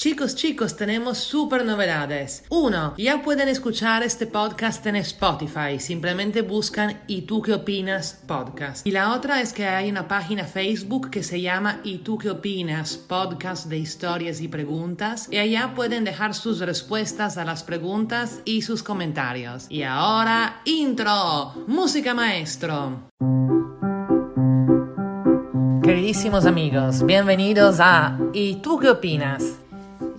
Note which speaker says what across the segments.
Speaker 1: Chicos, chicos, tenemos super novedades. Uno, ya pueden escuchar este podcast en Spotify. Simplemente buscan ¿Y tú qué opinas? podcast. Y la otra es que hay una página Facebook que se llama ¿Y tú qué opinas? podcast de historias y preguntas. Y allá pueden dejar sus respuestas a las preguntas y sus comentarios. Y ahora, intro. Música maestro. Queridísimos amigos, bienvenidos a ¿Y tú qué opinas?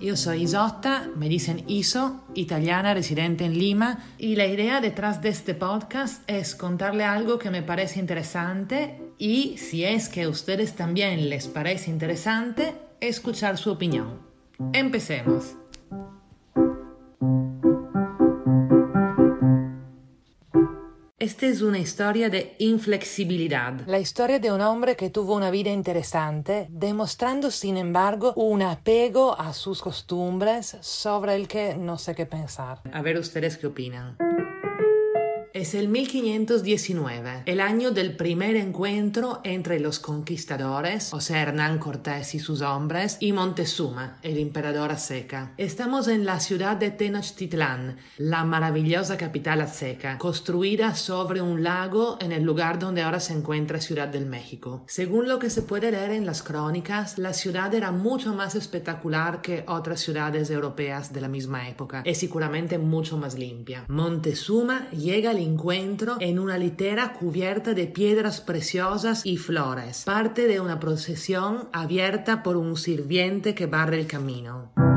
Speaker 1: Yo soy Isotta, me dicen Iso, italiana residente en Lima, y la idea detrás de este podcast es contarle algo que me parece interesante y si es que a ustedes también les parece interesante, escuchar su opinión. Empecemos. Esta es una historia de inflexibilidad. La historia de un hombre que tuvo una vida interesante, demostrando sin embargo un apego a sus costumbres sobre el que no sé qué pensar. A ver ustedes qué opinan. Es el 1519, el año del primer encuentro entre los conquistadores, o sea, Hernán Cortés y sus hombres, y Montezuma, el emperador azteca. Estamos en la ciudad de Tenochtitlán, la maravillosa capital azteca, construida sobre un lago en el lugar donde ahora se encuentra Ciudad del México. Según lo que se puede leer en las crónicas, la ciudad era mucho más espectacular que otras ciudades europeas de la misma época, y seguramente mucho más limpia. Montezuma llega al encuentro en una litera cubierta de piedras preciosas y flores, parte de una procesión abierta por un sirviente que barre el camino.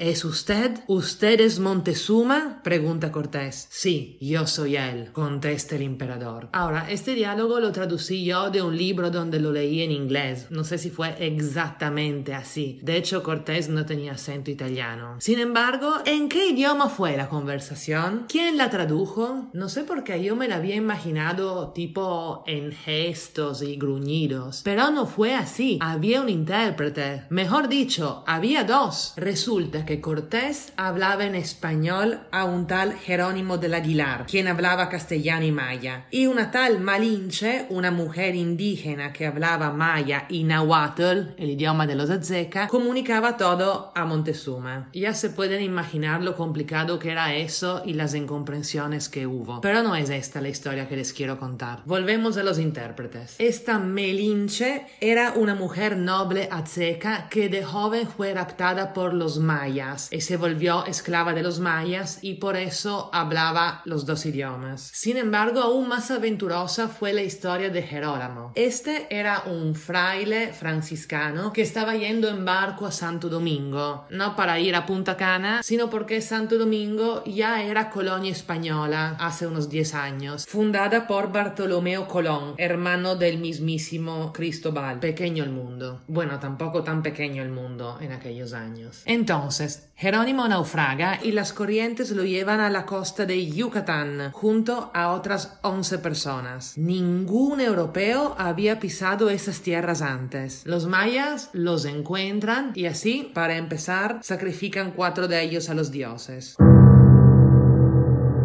Speaker 1: ¿Es usted? ¿Usted es Montezuma? pregunta Cortés. Sí, yo soy él, contesta el emperador. Ahora, este diálogo lo traducí yo de un libro donde lo leí en inglés. No sé si fue exactamente así. De hecho, Cortés no tenía acento italiano. Sin embargo, ¿en qué idioma fue la conversación? ¿Quién la tradujo? No sé por qué yo me la había imaginado tipo en gestos y gruñidos. Pero no fue así. Había un intérprete. Mejor dicho, había dos. Resulta que que Cortés hablaba en español a un tal Jerónimo del Aguilar, quien hablaba castellano y maya, y una tal Malinche, una mujer indígena que hablaba maya y nahuatl, el idioma de los azteca, comunicaba todo a Montezuma. Ya se pueden imaginar lo complicado que era eso y las incomprensiones que hubo. Pero no es esta la historia que les quiero contar. Volvemos a los intérpretes. Esta Melinche era una mujer noble azteca que de joven fue raptada por los mayas y se volvió esclava de los mayas y por eso hablaba los dos idiomas. Sin embargo, aún más aventurosa fue la historia de Jerónimo. Este era un fraile franciscano que estaba yendo en barco a Santo Domingo, no para ir a Punta Cana, sino porque Santo Domingo ya era colonia española hace unos 10 años, fundada por Bartolomeo Colón, hermano del mismísimo Cristóbal. Pequeño el mundo. Bueno, tampoco tan pequeño el mundo en aquellos años. Entonces, Jerónimo naufraga y las corrientes lo llevan a la costa de Yucatán junto a otras 11 personas. Ningún europeo había pisado esas tierras antes. Los mayas los encuentran y así, para empezar, sacrifican cuatro de ellos a los dioses.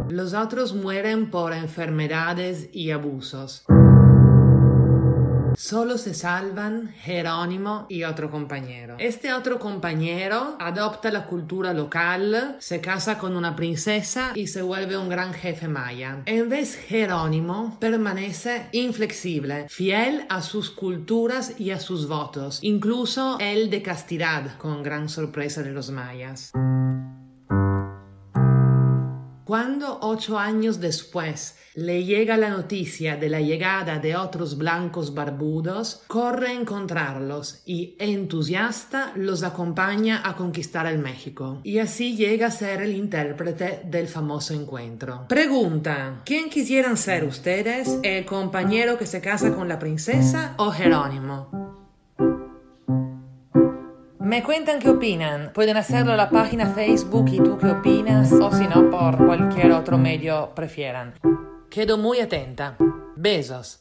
Speaker 1: Los otros mueren por enfermedades y abusos. Solo se salvan Jerónimo y otro compañero. Este otro compañero adopta la cultura local, se casa con una princesa y se vuelve un gran jefe maya. En vez Jerónimo permanece inflexible, fiel a sus culturas y a sus votos, incluso el de castidad, con gran sorpresa de los mayas. Cuando ocho años después le llega la noticia de la llegada de otros blancos barbudos, corre a encontrarlos y, entusiasta, los acompaña a conquistar el México. Y así llega a ser el intérprete del famoso encuentro. Pregunta, ¿quién quisieran ser ustedes? ¿El compañero que se casa con la princesa o Jerónimo? Me cuentan qué opinan. Pueden hacerlo en la página Facebook y tú qué opinas, o si no, por cualquier otro medio prefieran. Quedo muy atenta. Besos.